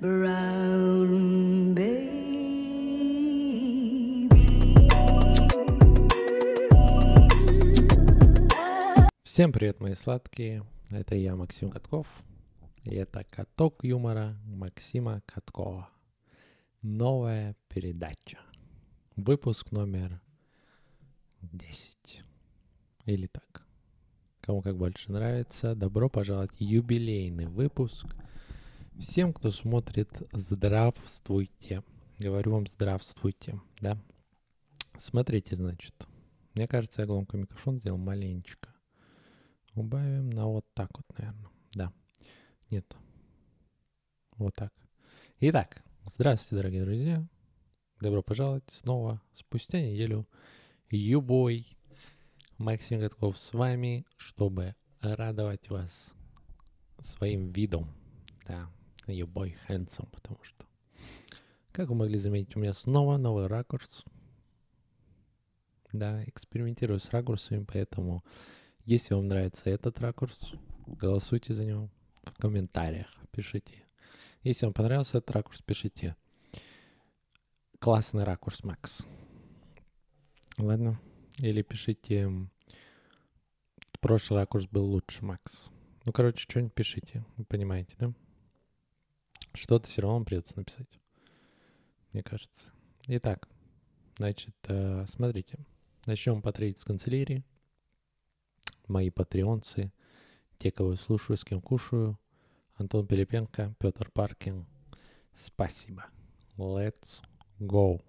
Всем привет, мои сладкие. Это я, Максим Катков. И это каток юмора Максима Каткова. Новая передача. Выпуск номер 10. Или так. Кому как больше нравится, добро пожаловать юбилейный выпуск. Всем, кто смотрит, здравствуйте. Говорю вам здравствуйте, да? Смотрите, значит. Мне кажется, я громко микрофон сделал маленечко. Убавим на вот так вот, наверное. Да. Нет. Вот так. Итак, здравствуйте, дорогие друзья. Добро пожаловать снова спустя неделю. Юбой Максим Гадков с вами, чтобы радовать вас своим видом. Да, Юбой handsome, потому что, как вы могли заметить, у меня снова новый ракурс. Да, экспериментирую с ракурсами, поэтому если вам нравится этот ракурс, голосуйте за него в комментариях, пишите. Если вам понравился этот ракурс, пишите. Классный ракурс, Макс. Ладно. Или пишите, прошлый ракурс был лучше, Макс. Ну, короче, что-нибудь пишите, вы понимаете, да? Что-то все равно придется написать, мне кажется. Итак, значит, э, смотрите. Начнем по с канцелярии. Мои патреонцы, те, кого я слушаю, с кем кушаю. Антон Пилипенко, Петр Паркин. Спасибо. Let's go.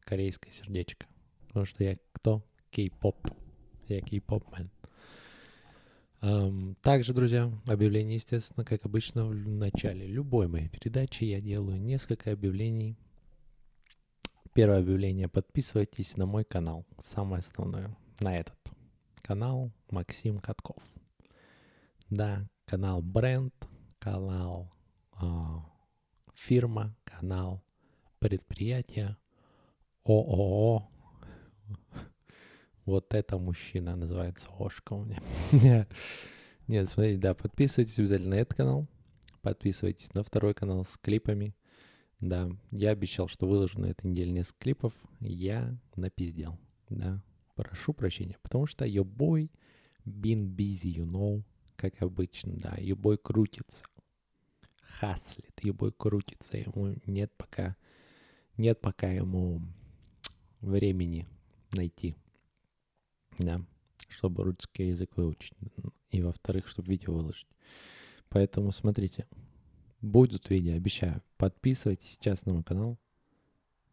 Корейское сердечко. Потому что я кто? Кей-поп. Я кей-поп-мен. Также, друзья, объявление, естественно, как обычно, в начале любой моей передачи я делаю несколько объявлений. Первое объявление. Подписывайтесь на мой канал. Самое основное. На этот канал Максим Катков. Да, канал бренд, канал э, фирма, канал предприятие, ООО, вот это мужчина называется Ошка у меня. Нет, смотрите, да, подписывайтесь обязательно на этот канал. Подписывайтесь на второй канал с клипами. Да, я обещал, что выложу на этой неделе несколько клипов. Я напиздел, да. Прошу прощения, потому что your boy been busy, you know, как обычно, да. Your boy крутится, хаслит, your boy крутится. Ему нет пока, нет пока ему времени найти да, чтобы русский язык выучить. И во-вторых, чтобы видео выложить. Поэтому смотрите, будут видео, обещаю. Подписывайтесь сейчас на мой канал.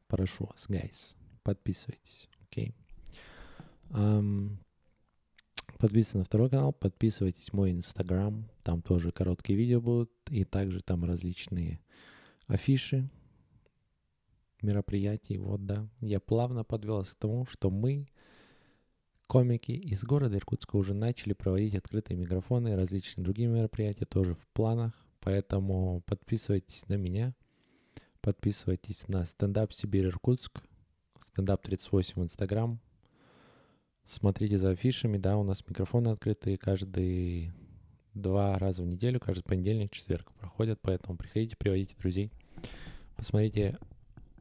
Прошу вас, guys, подписывайтесь, окей? Okay? Um, подписывайтесь на второй канал, подписывайтесь мой инстаграм, там тоже короткие видео будут, и также там различные афиши мероприятий, вот, да. Я плавно подвелся к тому, что мы Комики из города Иркутска уже начали проводить открытые микрофоны и различные другие мероприятия тоже в планах, поэтому подписывайтесь на меня, подписывайтесь на стендап Сибирь Иркутск, стендап 38 в Инстаграм, смотрите за афишами, да, у нас микрофоны открытые каждый два раза в неделю, каждый понедельник, четверг проходят, поэтому приходите, приводите друзей, посмотрите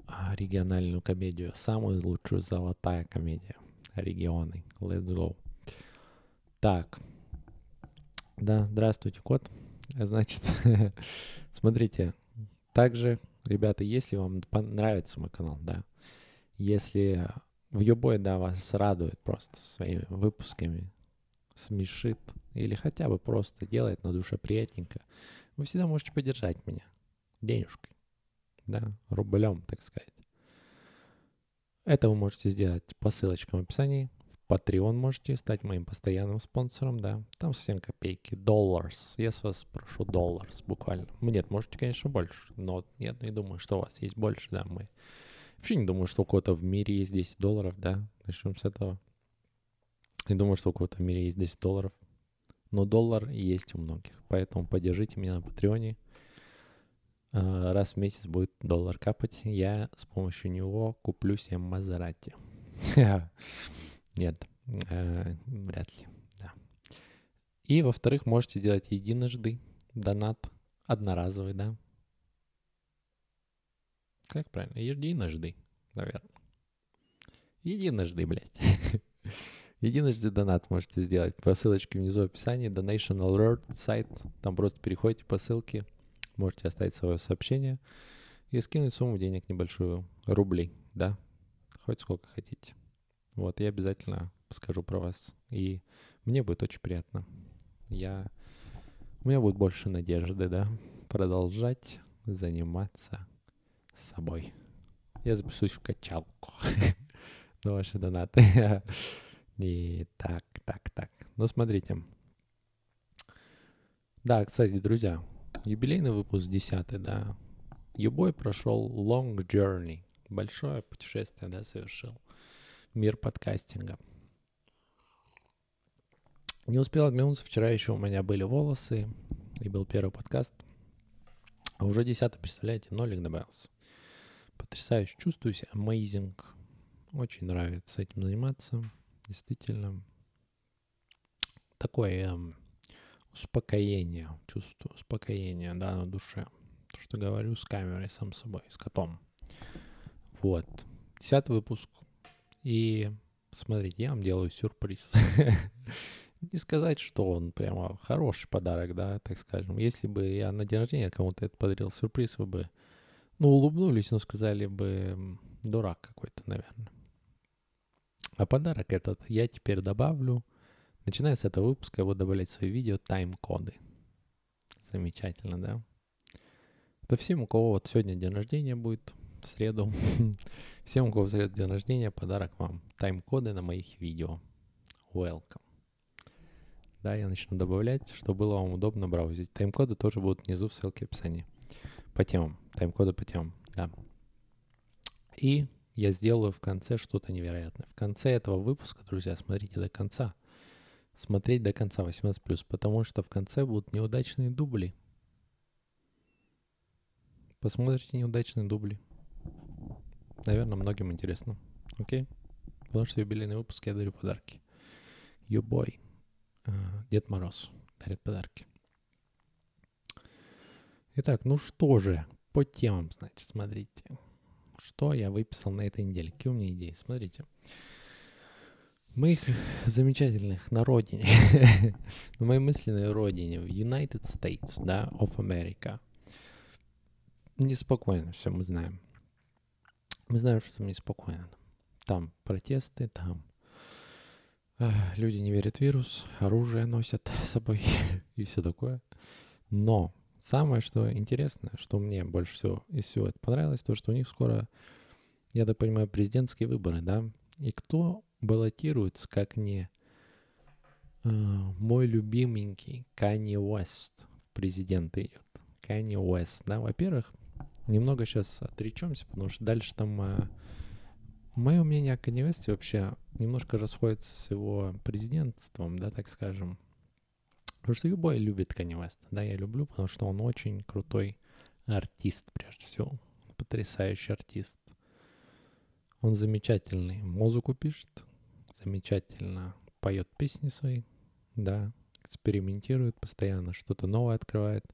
а, региональную комедию, самую лучшую золотая комедия регионы. Let's go. Так. Да, здравствуйте, кот. Значит, смотрите, также, ребята, если вам понравится мой канал, да, если в Юбой, да, вас радует просто своими выпусками, смешит, или хотя бы просто делает на душе приятненько, вы всегда можете поддержать меня денежкой, да, рублем, так сказать. Это вы можете сделать по ссылочкам в описании. В Patreon можете стать моим постоянным спонсором, да. Там совсем копейки. Dollars. Я с вас прошу dollars буквально. Нет, можете, конечно, больше. Но нет, не думаю, что у вас есть больше, да. Мы вообще не думаю, что у кого-то в мире есть 10 долларов, да. Начнем с этого. Не думаю, что у кого-то в мире есть 10 долларов. Но доллар есть у многих. Поэтому поддержите меня на Патреоне. А, раз в месяц будет доллар капать, я с помощью него куплю себе Мазерати. Нет, э, вряд ли. И, во-вторых, можете делать единожды донат, одноразовый, да. Как правильно? Единожды, наверное. Единожды, блядь. Единожды донат можете сделать по ссылочке внизу в описании. Donation Alert сайт. Там просто переходите по ссылке. Можете оставить свое сообщение и скинуть сумму денег небольшую. Рублей, да? Хоть сколько хотите. Вот, я обязательно скажу про вас. И мне будет очень приятно. Я... У меня будет больше надежды, да? Продолжать заниматься собой. Я запишусь в качалку на ваши донаты. И так, так, так. Ну, смотрите. Да, кстати, друзья, юбилейный выпуск 10, да. Юбой прошел long journey. Большое путешествие, да, совершил. Мир подкастинга. Не успел оглянуться, вчера еще у меня были волосы, и был первый подкаст. А уже десятый, представляете, нолик добавился. Потрясающе, чувствую себя amazing. Очень нравится этим заниматься. Действительно, такое эм, успокоение, чувствую успокоение, да, на душе. То, что говорю с камерой, сам собой, с котом. Вот. Десятый выпуск. И смотрите, я вам делаю сюрприз. Не сказать, что он прямо хороший подарок, да, так скажем. Если бы я на день рождения кому-то это подарил сюрприз, вы бы, ну, улыбнулись, но сказали бы, дурак какой-то, наверное. А подарок этот я теперь добавлю, начиная с этого выпуска, я буду добавлять в свои видео тайм-коды. Замечательно, да? Это всем, у кого вот сегодня день рождения будет, в среду. всем, у кого в среду день рождения, подарок вам. Тайм-коды на моих видео. Welcome. Да, я начну добавлять, чтобы было вам удобно браузить. Тайм-коды тоже будут внизу в ссылке в описании. По темам. Тайм-коды по темам, да. И я сделаю в конце что-то невероятное. В конце этого выпуска, друзья, смотрите до конца. Смотреть до конца 18+, потому что в конце будут неудачные дубли. Посмотрите неудачные дубли. Наверное, многим интересно. Окей? Потому что юбилейный выпуск я дарю подарки. Юбой. Uh, Дед Мороз дарит подарки. Итак, ну что же, по темам, значит, смотрите. Что я выписал на этой неделе? Какие у меня идеи? Смотрите. Моих замечательных на родине, на моей мысленной родине, в United States, да, of America. Неспокойно все мы знаем. Мы знаем, что там неспокойно. Там протесты, там люди не верят в вирус, оружие носят с собой и все такое. Но Самое, что интересное, что мне больше всего из всего это понравилось, то, что у них скоро, я так понимаю, президентские выборы, да? И кто баллотируется, как не э, мой любименький Канни Уэст президент идет. Канни Уэст, да? Во-первых, немного сейчас отречемся, потому что дальше там... Э, мое мнение о Канни Уэсте вообще немножко расходится с его президентством, да, так скажем. Потому что любой любит Kanye West. Да, я люблю, потому что он очень крутой артист, прежде всего. Потрясающий артист. Он замечательный музыку пишет, замечательно поет песни свои, да, экспериментирует постоянно, что-то новое открывает.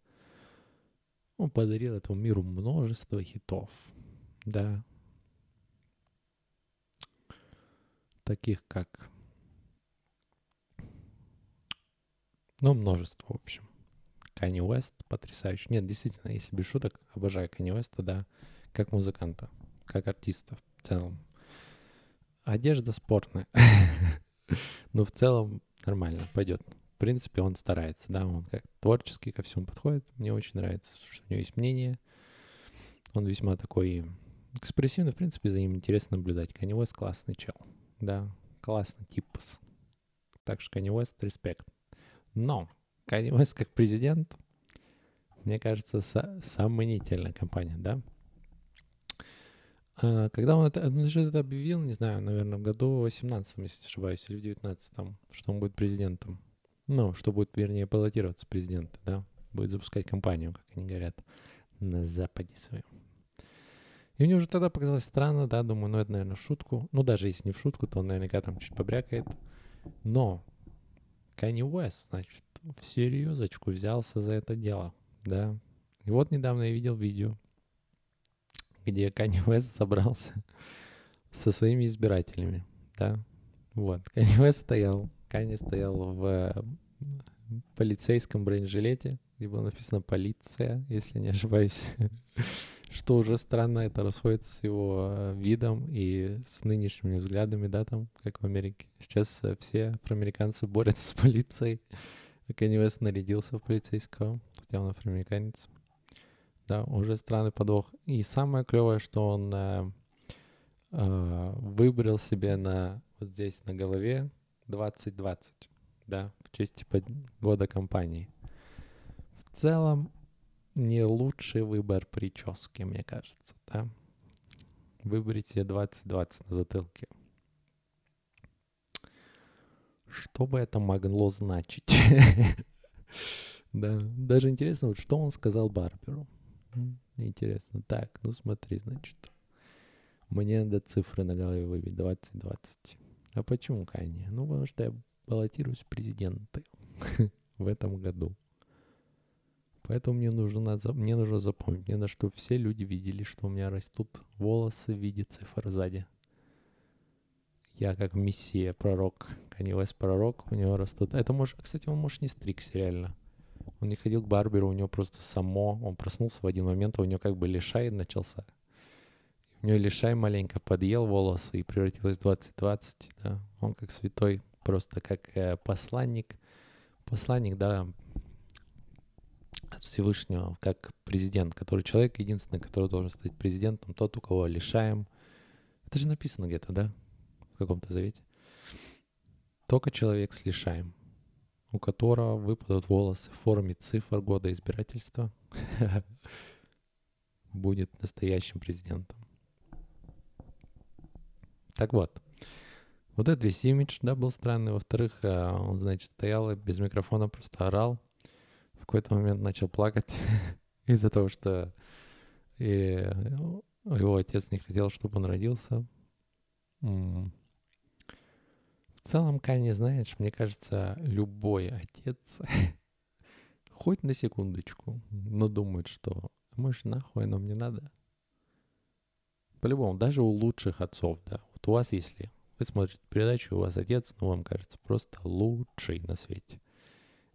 Он подарил этому миру множество хитов, да, таких как Ну, множество, в общем. Kanye West потрясающий. Нет, действительно, если без шуток, обожаю Kanye West, да, как музыканта, как артиста в целом. Одежда спортная. Но в целом нормально, пойдет. В принципе, он старается, да, он как творческий ко всему подходит. Мне очень нравится, что у него есть мнение. Он весьма такой экспрессивный, в принципе, за ним интересно наблюдать. Kanye West классный чел, да, классный типус. Так что Kanye West, респект. Но Kanye West как президент, мне кажется, сомнительная компания, да? А, когда он это, он же это объявил, не знаю, наверное, в году 18 если не ошибаюсь, или в 19 что он будет президентом. Ну, что будет, вернее, баллотироваться президент, да? Будет запускать компанию, как они говорят, на Западе своем. И мне уже тогда показалось странно, да, думаю, ну это, наверное, в шутку. Ну, даже если не в шутку, то он наверняка там чуть побрякает. Но Kanye West, значит, в серьезочку взялся за это дело, да. И вот недавно я видел видео, где Канни Уэст собрался со своими избирателями, да. Вот, Канни Уэст стоял, Канни стоял в полицейском бронежилете, где было написано «полиция», если не ошибаюсь. Что уже странно, это расходится с его э, видом и с нынешними взглядами, да, там, как в Америке. Сейчас э, все афроамериканцы борются с полицией. Канни Уэст нарядился в полицейского, хотя он афроамериканец. Да, уже странный подвох. И самое клевое, что он э, э, выбрал себе на вот здесь на голове 2020, да, в честь типа года компании. В целом не лучший выбор прически, мне кажется, да. Выберите себе 2020 на затылке. Что бы это могло значить? Да, даже интересно, вот что он сказал Барберу. Интересно. Так, ну смотри, значит. Мне надо цифры на голове выбить. 2020. А почему Канье? Ну, потому что я баллотируюсь в президенты в этом году. Поэтому мне нужно, мне нужно запомнить, мне надо, чтобы все люди видели, что у меня растут волосы в виде цифр сзади. Я как мессия, пророк, Канивес пророк, у него растут... Это может... Кстати, он может не стригся реально. Он не ходил к барберу, у него просто само... Он проснулся в один момент, а у него как бы лишай начался. У него лишай маленько подъел волосы и превратилось в 2020. Да? Он как святой, просто как э, посланник. Посланник, да, от Всевышнего, как президент, который человек единственный, который должен стать президентом, тот, у кого лишаем. Это же написано где-то, да? В каком-то завете. Только человек с лишаем, у которого выпадут волосы в форме цифр года избирательства, будет настоящим президентом. Так вот, вот этот весь имидж, да, был странный. Во-вторых, э, он, значит, стоял и без микрофона просто орал в какой-то момент начал плакать из-за того, что и его отец не хотел, чтобы он родился. В целом, Канни, знаешь, мне кажется, любой отец, хоть на секундочку, но думает, что может нахуй нам не надо. По-любому, даже у лучших отцов, да. Вот у вас, если вы смотрите передачу, у вас отец, ну, вам кажется, просто лучший на свете.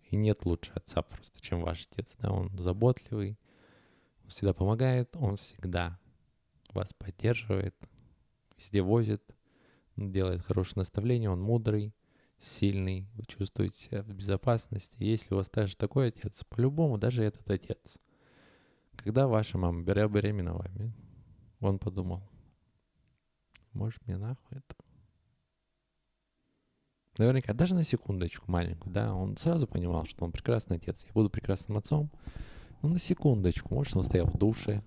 И нет лучше отца просто, чем ваш отец. Да? Он заботливый, он всегда помогает, он всегда вас поддерживает, везде возит, делает хорошее наставление, он мудрый, сильный, вы чувствуете себя в безопасности. Если у вас также такой отец, по-любому, даже этот отец, когда ваша мама беременна вами, он подумал, может мне нахуй это? Наверняка, даже на секундочку маленькую, да, он сразу понимал, что он прекрасный отец, я буду прекрасным отцом. Но на секундочку, может, он стоял в душе,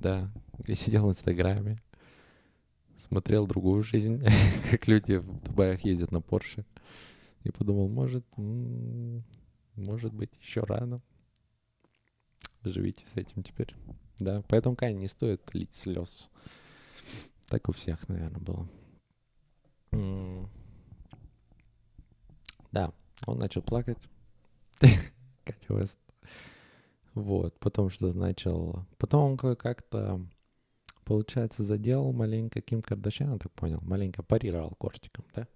да, или сидел в Инстаграме, смотрел другую жизнь, как люди в Дубаях ездят на Порше, и подумал, может, может быть, еще рано. Живите с этим теперь. Да, поэтому, конечно, не стоит лить слез. Так у всех, наверное, было. Да, он начал плакать. Катя Уэст. Вот, потом что начал... Потом он как-то, получается, задел маленько Ким Кардашьян, я так понял, маленько парировал кортиком, да?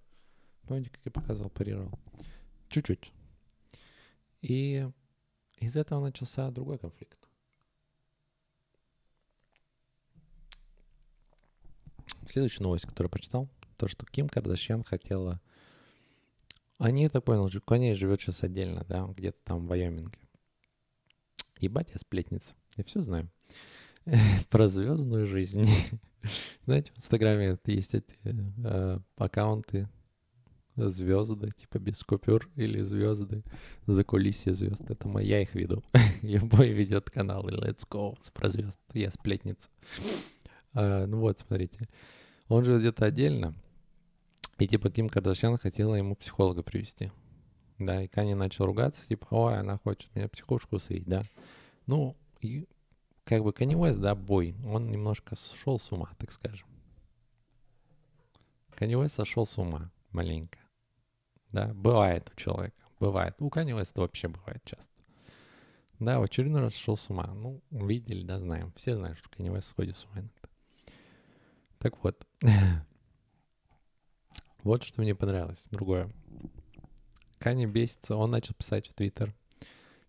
Помните, как я показывал, парировал? Чуть-чуть. И из этого начался другой конфликт. Следующая новость, которую прочитал, то, что Ким Кардашьян хотела они, я так понял, Коней живет сейчас отдельно, да, где-то там в Вайоминге. Ебать, я сплетница. Я все знаю. Про звездную жизнь. Знаете, в Инстаграме есть эти э, аккаунты звезды, типа без купюр или звезды, за кулисье звезд. Это моя их веду. Любой ведет канал и Let's Go про звезд. Я сплетница. А, ну вот, смотрите. Он живет где-то отдельно. И типа Ким Кардашьян хотела ему психолога привести. Да, и Кани начал ругаться, типа, ой, она хочет меня психушку свить, да. Ну, и как бы Кани Уэст, да, бой, он немножко сошел с ума, так скажем. Кани Уэст сошел с ума маленько. Да, бывает у человека, бывает. У Кани Уэста вообще бывает часто. Да, в очередной раз сошел с ума. Ну, видели, да, знаем. Все знают, что Kanye West сходит с ума иногда. Так вот. вот что мне понравилось. Другое. Кани бесится, он начал писать в Твиттер.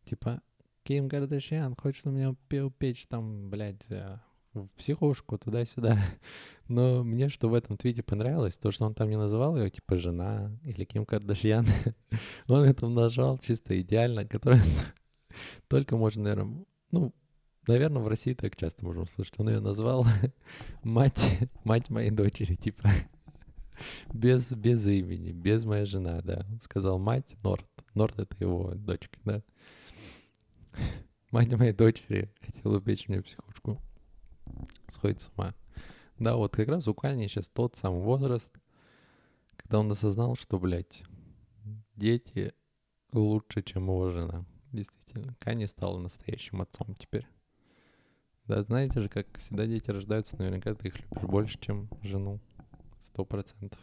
Типа, Ким Кардашьян хочет у меня упечь там, блядь, э, в психушку, туда-сюда. Но мне что в этом твите понравилось, то, что он там не называл ее, типа, жена или Ким Кардашьян. он это назвал чисто идеально, которое только можно, наверное, ну, наверное, в России так часто можно услышать. Он ее назвал мать, мать моей дочери, типа, без, без имени, без моя жена, да. Он сказал мать Норд. Норд — это его дочка, да. Мать моей дочери хотела убить мне психушку сходит с ума. Да, вот как раз у Кани сейчас тот самый возраст, когда он осознал, что, блядь, дети лучше, чем его жена. Действительно, Кани стал настоящим отцом теперь. Да, знаете же, как всегда дети рождаются, наверняка ты их любишь больше, чем жену. Сто процентов.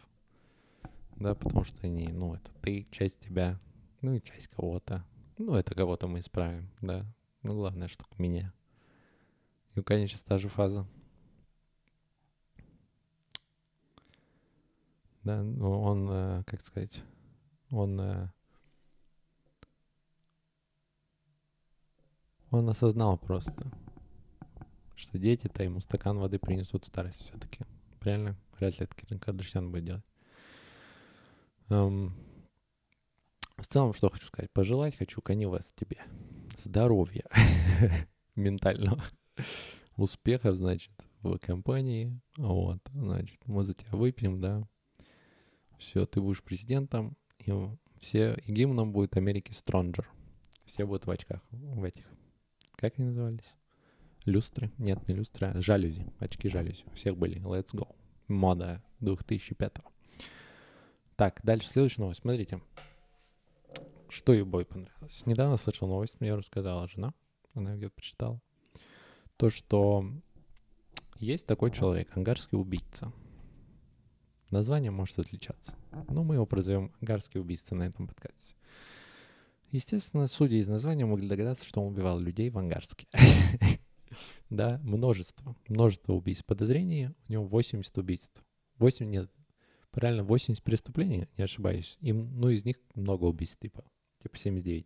Да, потому что они, ну, это ты, часть тебя, ну и часть кого-то. Ну, это кого-то мы исправим, да. Ну, главное, что меня. И сейчас та же фаза. Да, ну он, э, как сказать, он, э, он осознал просто, что дети-то ему стакан воды принесут в старость все-таки. Реально, вряд ли это Кардашьян будет делать. В целом, что хочу сказать. Пожелать хочу вас тебе здоровья ментального успехов, значит, в компании. Вот, значит, мы за тебя выпьем, да. Все, ты будешь президентом, и все, и гимном будет Америки Стронджер. Все будут в очках, в этих. Как они назывались? Люстры? Нет, не люстры, а жалюзи. Очки жалюзи. Всех были. Let's go. Мода 2005 Так, дальше следующая новость. Смотрите. Что ей бой понравилось? Недавно слышал новость, мне рассказала жена. Она где-то прочитала то, что есть такой человек, ангарский убийца. Название может отличаться. Но мы его прозовем ангарский убийца на этом подкасте. Естественно, судя из названия, могли догадаться, что он убивал людей в Ангарске. Да, множество. Множество убийств. Подозрений, у него 80 убийств. 8, нет, правильно, 80 преступлений, не ошибаюсь. И, ну, из них много убийств, типа, типа 79.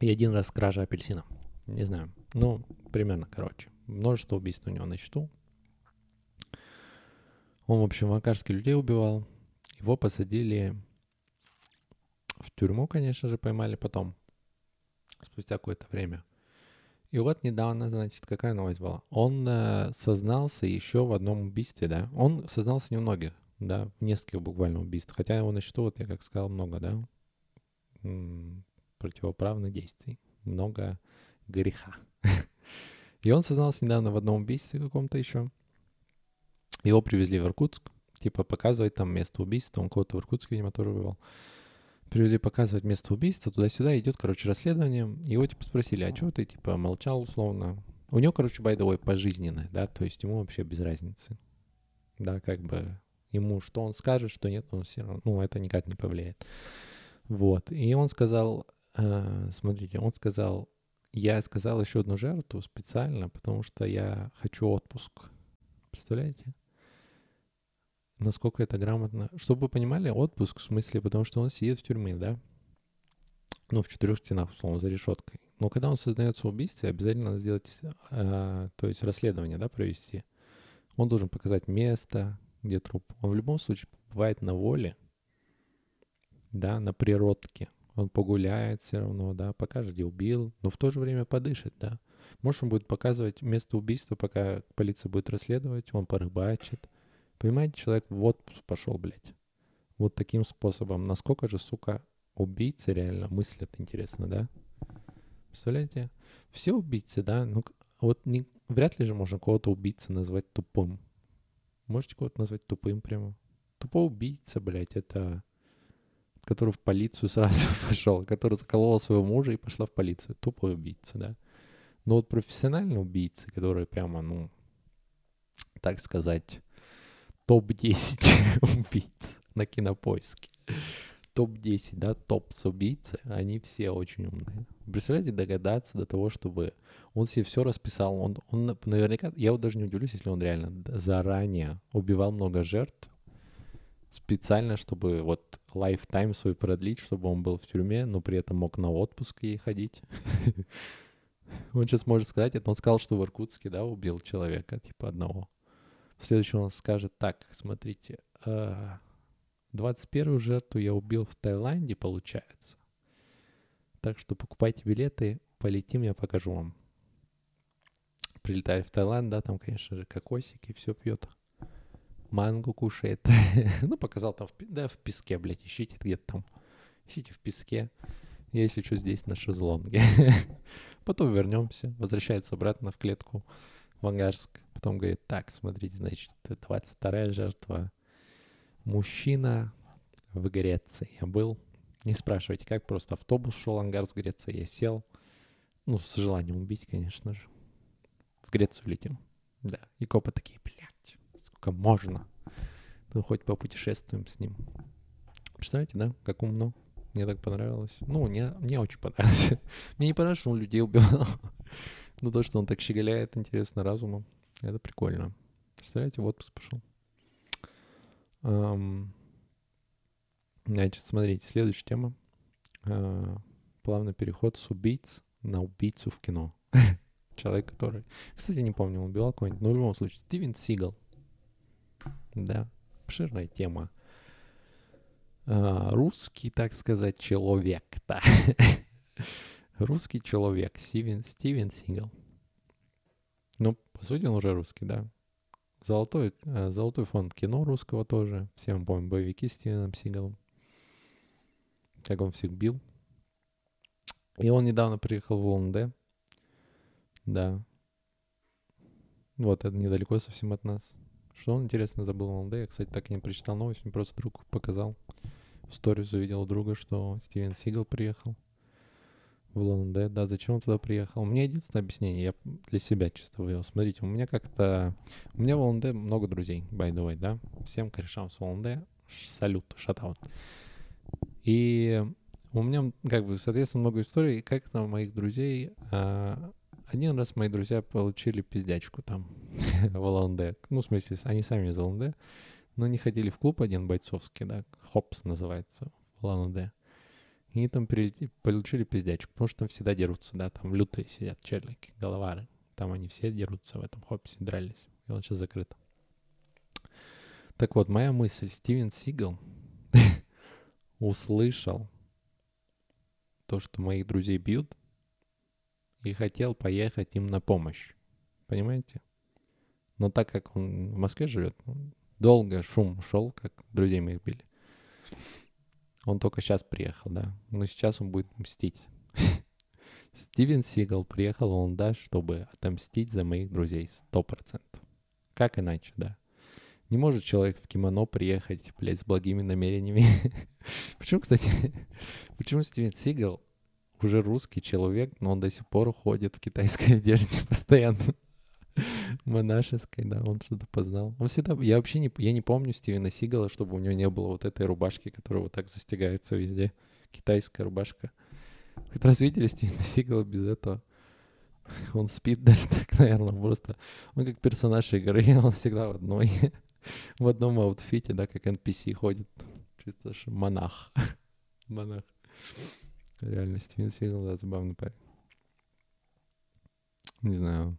И один раз кража апельсина. Не знаю. Ну, примерно, короче. Множество убийств у него на счету. Он, в общем, в Акарске людей убивал. Его посадили в тюрьму, конечно же, поймали потом, спустя какое-то время. И вот недавно, значит, какая новость была? Он э, сознался еще в одном убийстве, да? Он сознался не в многих, да, в нескольких буквально убийствах. Хотя его на счету, вот я как сказал, много, да, противоправных действий. Много греха. И он сознался недавно в одном убийстве каком-то еще. Его привезли в Иркутск, типа показывать там место убийства. Он кого-то в Иркутске, видимо, тоже вывел. Привезли показывать место убийства, туда-сюда идет, короче, расследование. Его типа спросили, а что ты, типа, молчал условно? У него, короче, by the way, пожизненное, да, то есть ему вообще без разницы. Да, как бы ему что он скажет, что нет, он все равно, ну, это никак не повлияет. Вот. И он сказал, э, смотрите, он сказал, я сказал еще одну жертву специально, потому что я хочу отпуск. Представляете? Насколько это грамотно. Чтобы вы понимали, отпуск в смысле, потому что он сидит в тюрьме, да? Ну, в четырех стенах, условно, за решеткой. Но когда он сознается в убийстве, обязательно надо сделать, э, то есть расследование, да, провести. Он должен показать место, где труп. Он в любом случае бывает на воле, да, на природке он погуляет все равно, да, покажет, где убил, но в то же время подышит, да. Может, он будет показывать место убийства, пока полиция будет расследовать, он порыбачит. Понимаете, человек в отпуск пошел, блядь. Вот таким способом. Насколько же, сука, убийцы реально мыслят, интересно, да? Представляете? Все убийцы, да? Ну, вот не, вряд ли же можно кого-то убийца назвать тупым. Можете кого-то назвать тупым прямо? Тупой убийца, блядь, это который в полицию сразу пошел, который заколола своего мужа и пошла в полицию. Тупой убийца, да. Но вот профессиональные убийцы, которые прямо, ну, так сказать, топ-10 убийц на кинопоиске. топ-10, да, топ с убийцы, они все очень умные. Представляете, догадаться до того, чтобы он себе все расписал. Он, он наверняка, я вот даже не удивлюсь, если он реально заранее убивал много жертв, специально, чтобы вот лайфтайм свой продлить, чтобы он был в тюрьме, но при этом мог на отпуск ей ходить. Он сейчас может сказать, это он сказал, что в Иркутске, да, убил человека, типа одного. В следующем он скажет, так, смотрите, 21 а, жертву я убил в Таиланде, получается. Так что покупайте билеты, полетим, я покажу вам. Прилетает в Таиланд, да, там, конечно же, кокосики, все пьет мангу кушает. ну, показал там, в, да, в песке, блядь, ищите где-то там. Ищите в песке. Если что, здесь на шезлонге. Потом вернемся, возвращается обратно в клетку в Ангарск. Потом говорит, так, смотрите, значит, 22-я жертва. Мужчина в Греции. Я был. Не спрашивайте, как, просто автобус шел Ангарск, Греция. Я сел. Ну, с желанием убить, конечно же. В Грецию летим. Да. И копы такие, блядь сколько можно. Ну, хоть попутешествуем с ним. Представляете, да, как умно. Мне так понравилось. Ну, мне, мне очень понравилось. мне не понравилось, что он людей убивал. Но то, что он так щеголяет, интересно, разумом, это прикольно. Представляете, в отпуск пошел. Значит, смотрите, следующая тема. Uh, плавный переход с убийц на убийцу в кино. Человек, который... Кстати, не помню, он убивал кого-нибудь, но в любом случае, Стивен Сигал. Да, обширная тема. А, русский, так сказать, человек, да. русский человек, Стивен, Стивен Сигал. Ну, по сути, он уже русский, да. Золотой, э, золотой фонд кино русского тоже. Все мы помним боевики с Стивеном Сигалом. Как он всех бил. И он недавно приехал в Лондон. Да. Вот, это недалеко совсем от нас. Что он, интересно, забыл ЛНД? Я, кстати, так и не прочитал новость, мне просто друг показал. В сторис увидел друга, что Стивен Сигал приехал в ЛНД. Да, зачем он туда приехал? У меня единственное объяснение, я для себя чисто вывел. Смотрите, у меня как-то... У меня в ЛНД много друзей, by the way, да? Всем корешам с ЛНД салют, шатаут. И у меня, как бы, соответственно, много историй, как там моих друзей а, один раз мои друзья получили пиздячку там в ЛНД. Ну, в смысле, они сами из ЛНД, но не ходили в клуб один бойцовский, да, Хопс называется в ЛНД. И там получили пиздячку, потому что там всегда дерутся, да, там лютые сидят черлики, головары. Там они все дерутся в этом Хопсе, дрались. И он сейчас закрыт. Так вот, моя мысль. Стивен Сигал услышал то, что моих друзей бьют, и хотел поехать им на помощь. Понимаете? Но так как он в Москве живет, долго шум шел, как друзей моих били. Он только сейчас приехал, да. Но сейчас он будет мстить. Стивен Сигал приехал он, да, чтобы отомстить за моих друзей. Сто процентов. Как иначе, да. Не может человек в кимоно приехать, блядь, с благими намерениями. почему, кстати, почему Стивен Сигал уже русский человек, но он до сих пор ходит в китайской одежде постоянно. Монашеской, да, он что-то познал. Он всегда, я вообще не, я не помню Стивена Сигала, чтобы у него не было вот этой рубашки, которая вот так застегается везде. Китайская рубашка. Хоть раз видели Стивена Сигала без этого? Он спит даже так, наверное, просто. Он как персонаж игры, он всегда в одной, в одном аутфите, да, как NPC ходит. Чисто монах. монах. Реально, Стивен Сигал, да, забавный парень. Не знаю.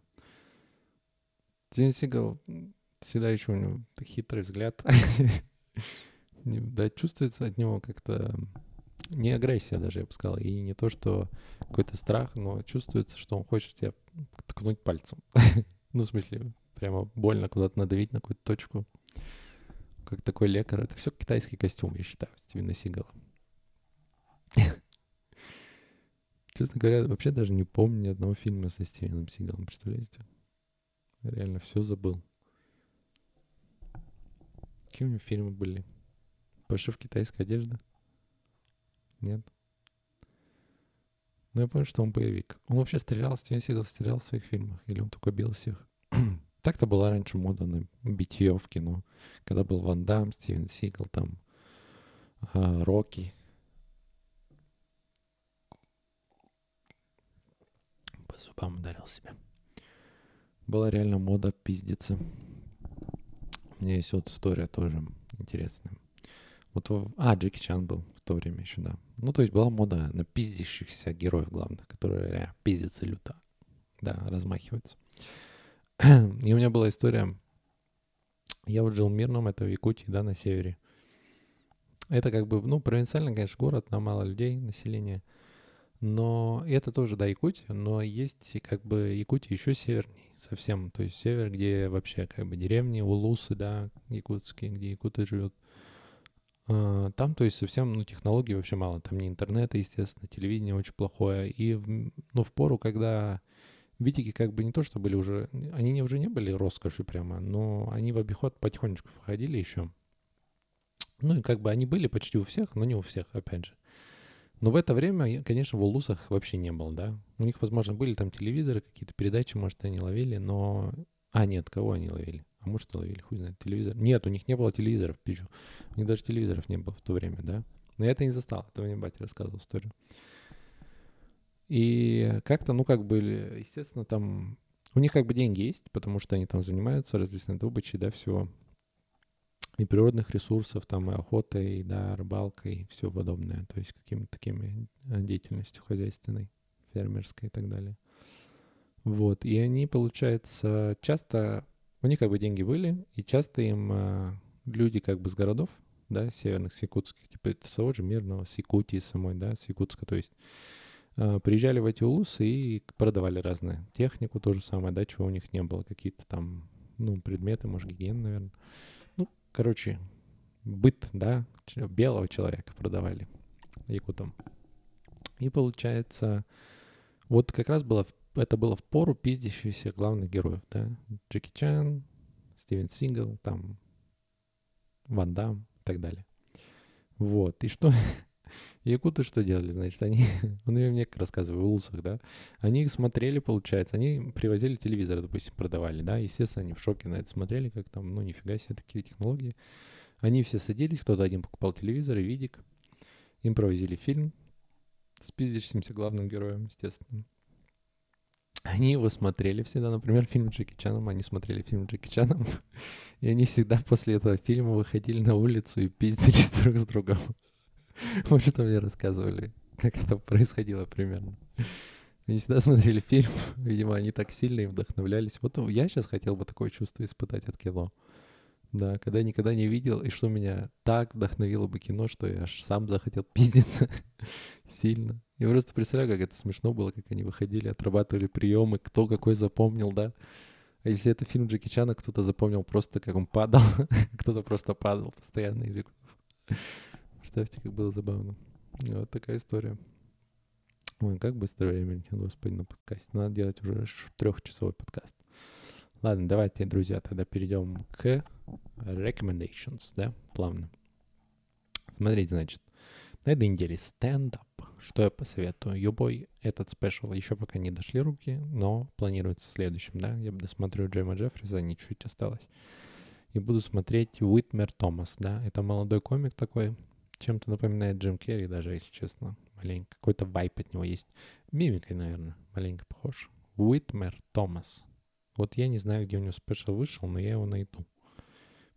Стивен Сигал всегда еще у него хитрый взгляд. да, чувствуется от него как-то не агрессия даже, я бы сказал, и не то, что какой-то страх, но чувствуется, что он хочет тебя ткнуть пальцем. ну, в смысле, прямо больно куда-то надавить на какую-то точку. Как такой лекарь. Это все китайский костюм, я считаю, Стивена Сигала. Честно говоря, вообще даже не помню ни одного фильма со Стивеном Сигалом, представляете? Реально все забыл. Какие у него фильмы были? Пошив китайская одежда? Нет. Ну, я помню, что он боевик. Он вообще стрелял, Стивен Сигал стрелял в своих фильмах? Или он только бил всех? Так-то была раньше мода на битье в кино. Когда был Ван Дам, Стивен Сигал, там, а, Рокки, зубам ударил себя. Была реально мода пиздиться. У меня есть вот история тоже интересная. Вот, а, Джеки Чан был в то время еще, да. Ну, то есть была мода на пиздящихся героев главных, которые пиздятся люто. Да, размахиваются. И у меня была история. Я вот жил в Мирном, это в Якутии, да, на севере. Это как бы, ну, провинциальный, конечно, город, на мало людей, население. Но это тоже, да, Якутия, но есть как бы Якутия еще северней совсем. То есть север, где вообще как бы деревни, улусы, да, якутские, где якуты живут. А, там, то есть, совсем, ну, технологий вообще мало. Там не интернета, естественно, телевидение очень плохое. И, ну, в пору, когда Витики как бы не то, что были уже... Они не, уже не были роскошью прямо, но они в обиход потихонечку входили еще. Ну, и как бы они были почти у всех, но не у всех, опять же. Но в это время, конечно, в Улусах вообще не было, да. У них, возможно, были там телевизоры, какие-то передачи, может, они ловили, но... А, нет, кого они ловили? А может, ловили, хуй знает, телевизор. Нет, у них не было телевизоров, пищу. У них даже телевизоров не было в то время, да. Но я это не застал, это мне батя рассказывал историю. И как-то, ну, как бы, естественно, там... У них как бы деньги есть, потому что они там занимаются различной добычей, да, всего. И природных ресурсов, там, и охотой, да, рыбалкой, и все подобное. То есть какими-то такими э, деятельностью хозяйственной, фермерской и так далее. Вот. И они, получается, часто у них как бы деньги были, и часто им э, люди как бы с городов, да, северных, с якутских, типа с того же Мирного, с Якутии самой, да, с Якутска, то есть э, приезжали в эти улусы и продавали разные технику, то же самое, да, чего у них не было, какие-то там, ну, предметы, может, гигиены, наверное. Короче, быт, да, белого человека продавали якутам. И получается, вот как раз было это было в пору пиздящихся главных героев, да. Джеки Чан, Стивен Сигал, там, Ван Дам и так далее. Вот, и что... Якуты что делали, значит, они, ну я мне рассказываю, в Улусах, да, они их смотрели, получается, они привозили телевизор, допустим, продавали, да, естественно, они в шоке на это смотрели, как там, ну нифига себе, такие технологии. Они все садились, кто-то один покупал телевизор и видик, им провозили фильм с пиздящимся главным героем, естественно. Они его смотрели всегда, например, фильм Джеки Чаном, они смотрели фильм Джеки Чаном, и они всегда после этого фильма выходили на улицу и пиздились друг с другом. Вот что мне рассказывали, как это происходило примерно. Они всегда смотрели фильм, видимо, они так сильно и вдохновлялись. Вот я сейчас хотел бы такое чувство испытать от кино. Да, когда я никогда не видел, и что меня так вдохновило бы кино, что я аж сам захотел пиздиться сильно. Я просто представляю, как это смешно было, как они выходили, отрабатывали приемы, кто какой запомнил, да. А если это фильм Джеки Чана, кто-то запомнил просто, как он падал, кто-то просто падал постоянно из Представьте, как было забавно. Вот такая история. Ой, как быстро время летит, господи, на подкасте. Надо делать уже трехчасовой подкаст. Ладно, давайте, друзья, тогда перейдем к recommendations, да, плавно. Смотрите, значит, на этой неделе стендап. Что я посоветую? Любой этот special еще пока не дошли руки, но планируется следующим, да. Я досмотрю Джима Джеффриса, мне чуть осталось. И буду смотреть Уитмер Томас, да. Это молодой комик такой, чем-то напоминает Джим Керри даже, если честно. Маленько. Какой-то вайб от него есть. Мимикой, наверное, маленько похож. Уитмер Томас. Вот я не знаю, где у него special вышел, но я его найду.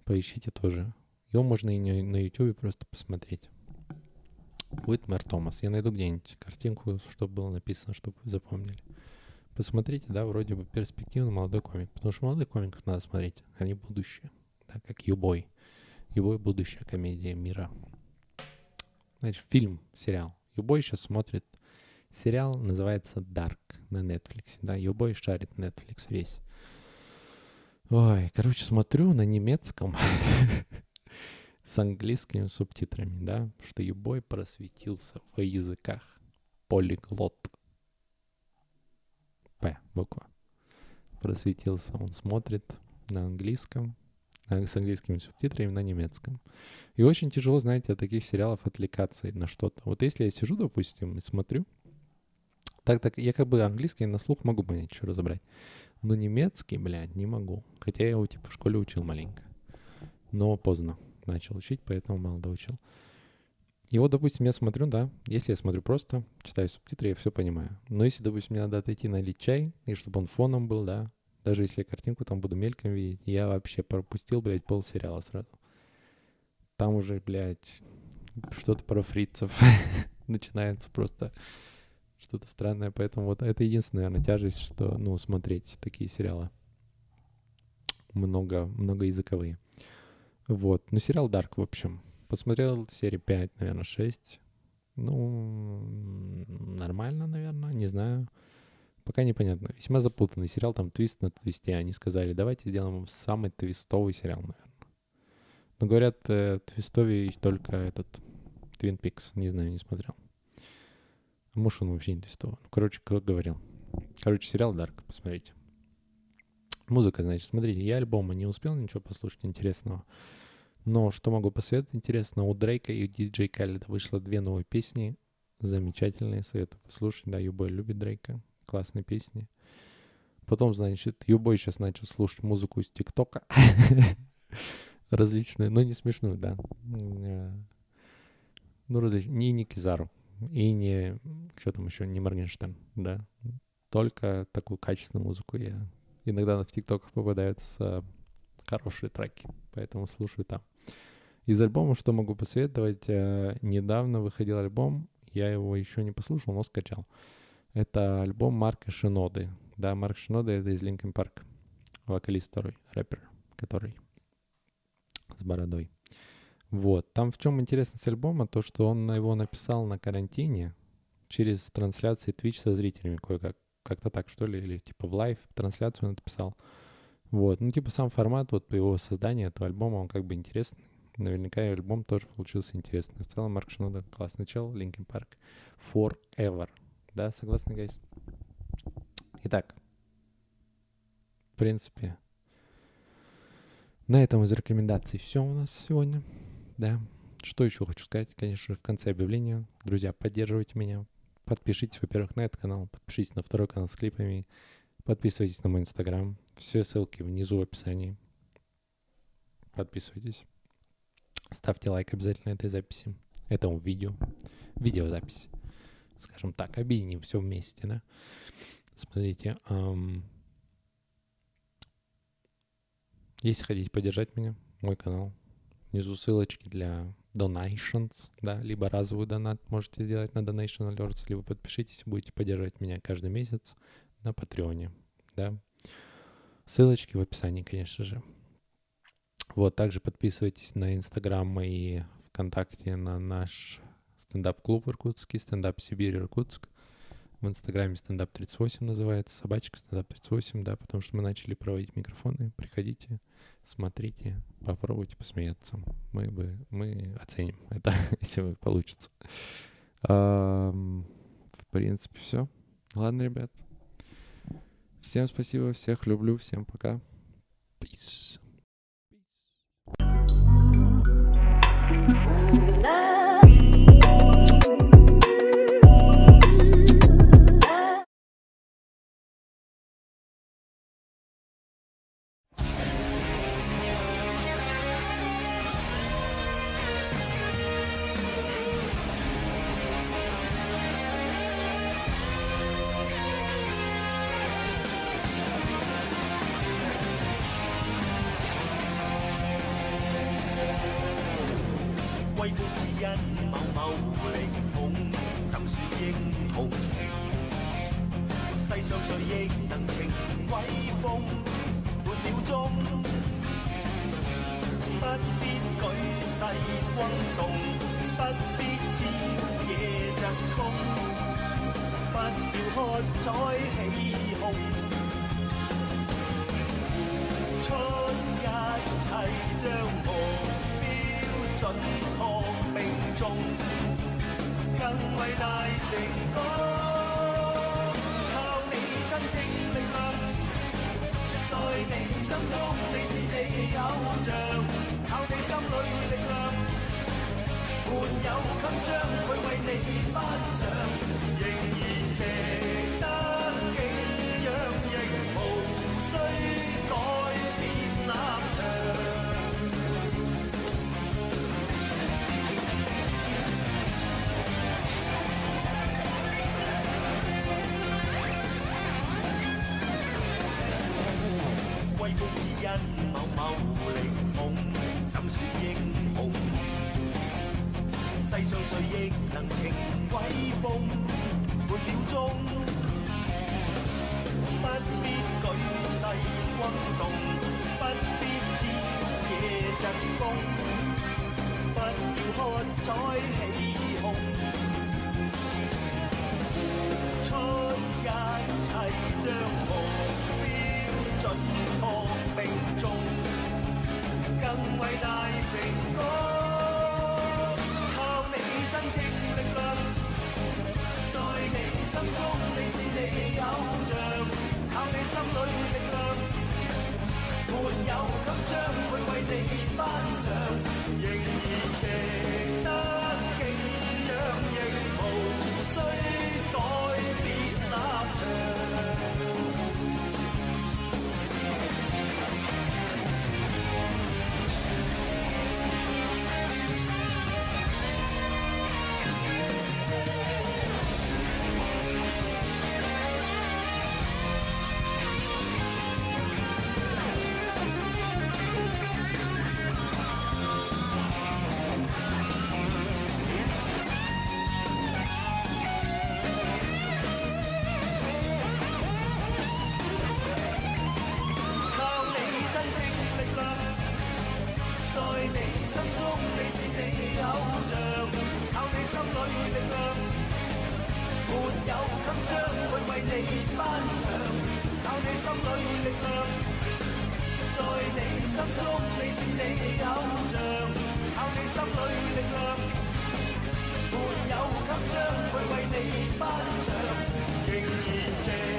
Поищите тоже. Его можно и на YouTube просто посмотреть. Уитмер Томас. Я найду где-нибудь картинку, чтобы было написано, чтобы вы запомнили. Посмотрите, да, вроде бы перспективный молодой комик. Потому что молодых комиков надо смотреть. Они будущее. Да, как Юбой. Юбой будущая комедия мира. Значит, фильм, сериал. Юбой сейчас смотрит сериал, называется Dark на Netflix. Да, Юбой шарит Netflix весь. Ой, короче, смотрю на немецком с английскими субтитрами, да, что Юбой просветился в языках. Полиглот. П буква. Просветился. Он смотрит на английском, с английскими субтитрами на немецком. И очень тяжело, знаете, от таких сериалов отвлекаться на что-то. Вот если я сижу, допустим, и смотрю, так, так, я как бы английский на слух могу понять, что разобрать. Но немецкий, блядь, не могу. Хотя я его, типа, в школе учил маленько. Но поздно начал учить, поэтому мало доучил. И вот, допустим, я смотрю, да, если я смотрю просто, читаю субтитры, я все понимаю. Но если, допустим, мне надо отойти налить чай, и чтобы он фоном был, да, даже если я картинку там буду мельком видеть, я вообще пропустил, блядь, пол сериала сразу. Там уже, блядь, что-то про фрицев начинается просто что-то странное. Поэтому вот это единственная, наверное, тяжесть, что, ну, смотреть такие сериалы. Много, многоязыковые. Вот. Ну, сериал Dark, в общем. Посмотрел серии 5, наверное, 6. Ну, нормально, наверное, не знаю. Пока непонятно. Весьма запутанный сериал, там твист на твисте. Они сказали, давайте сделаем самый твистовый сериал, наверное. Но говорят, э, твистовый только этот Twin Peaks. Не знаю, не смотрел. А может, он вообще не твистовый. Ну, короче, как говорил. Короче, сериал Dark, посмотрите. Музыка, значит, смотрите, я альбома не успел ничего послушать интересного. Но что могу посоветовать интересно, у Дрейка и диджей Каллида вышло две новые песни. Замечательные, советую послушать. Да, Юбой любит Дрейка. Классные песни. Потом, значит, Юбой сейчас начал слушать музыку из ТикТока. Различную, но не смешную, да. Э, ну, различную. Не не Кизару. И не, что там еще, не Моргенштерн, да. Только такую качественную музыку я иногда в ТикТоках попадаются хорошие треки, поэтому слушаю там. Из альбома что могу посоветовать? Э, недавно выходил альбом, я его еще не послушал, но скачал. Это альбом Марка Шиноды. Да, Марк Шинода это из Линкен Парк. Вокалист второй, рэпер, который с бородой. Вот. Там в чем интересность альбома? То, что он его написал на карантине через трансляции Twitch со зрителями кое-как. Как-то так, что ли, или типа в live трансляцию он написал. Вот, ну типа сам формат вот по его созданию этого альбома, он как бы интересный. Наверняка и альбом тоже получился интересный. В целом Майк Шинода классный чел, Linkin Park. Forever. Да, согласны, гайс? Итак, в принципе, на этом из рекомендаций все у нас сегодня. Да. Что еще хочу сказать? Конечно, в конце объявления. Друзья, поддерживайте меня. Подпишитесь, во-первых, на этот канал, подпишитесь на второй канал с клипами, подписывайтесь на мой инстаграм. Все ссылки внизу в описании. Подписывайтесь. Ставьте лайк обязательно этой записи, этому видео, видеозаписи. Скажем так, объединим все вместе, да. Смотрите, эм, если хотите поддержать меня, мой канал, внизу ссылочки для donations, да, либо разовый донат можете сделать на Donation Alerts, либо подпишитесь, будете поддерживать меня каждый месяц на Патреоне, да. Ссылочки в описании, конечно же. Вот, также подписывайтесь на Инстаграм и ВКонтакте на наш стендап-клуб Иркутский, стендап Сибирь Иркутск. В Инстаграме стендап 38 называется, собачка стендап 38, да, потому что мы начали проводить микрофоны. Приходите, смотрите, попробуйте посмеяться. Мы бы, мы оценим это, если получится. В принципе, все. Ладно, ребят. Всем спасибо, всех люблю, всем пока. Peace. 轰动不必朝惹疾风不要喝彩起哄付出一切将目标准确命中更伟大成功靠你真正力量在你心中你是你偶像靠你心里力量没有铿锵，却为你颁奖，仍然情。能情威风，半秒钟，不必举世轰动，不必朝野疾风，不要喝彩起哄。付出一切，將目標準確並重，更伟大成功。偶像，靠你心裏力量，沒有給將會為你頒獎，仍然值你頒獎，靠你心里力量，在你心中你是你偶像，靠你心里力量，没有給將會為你頒獎，仍然。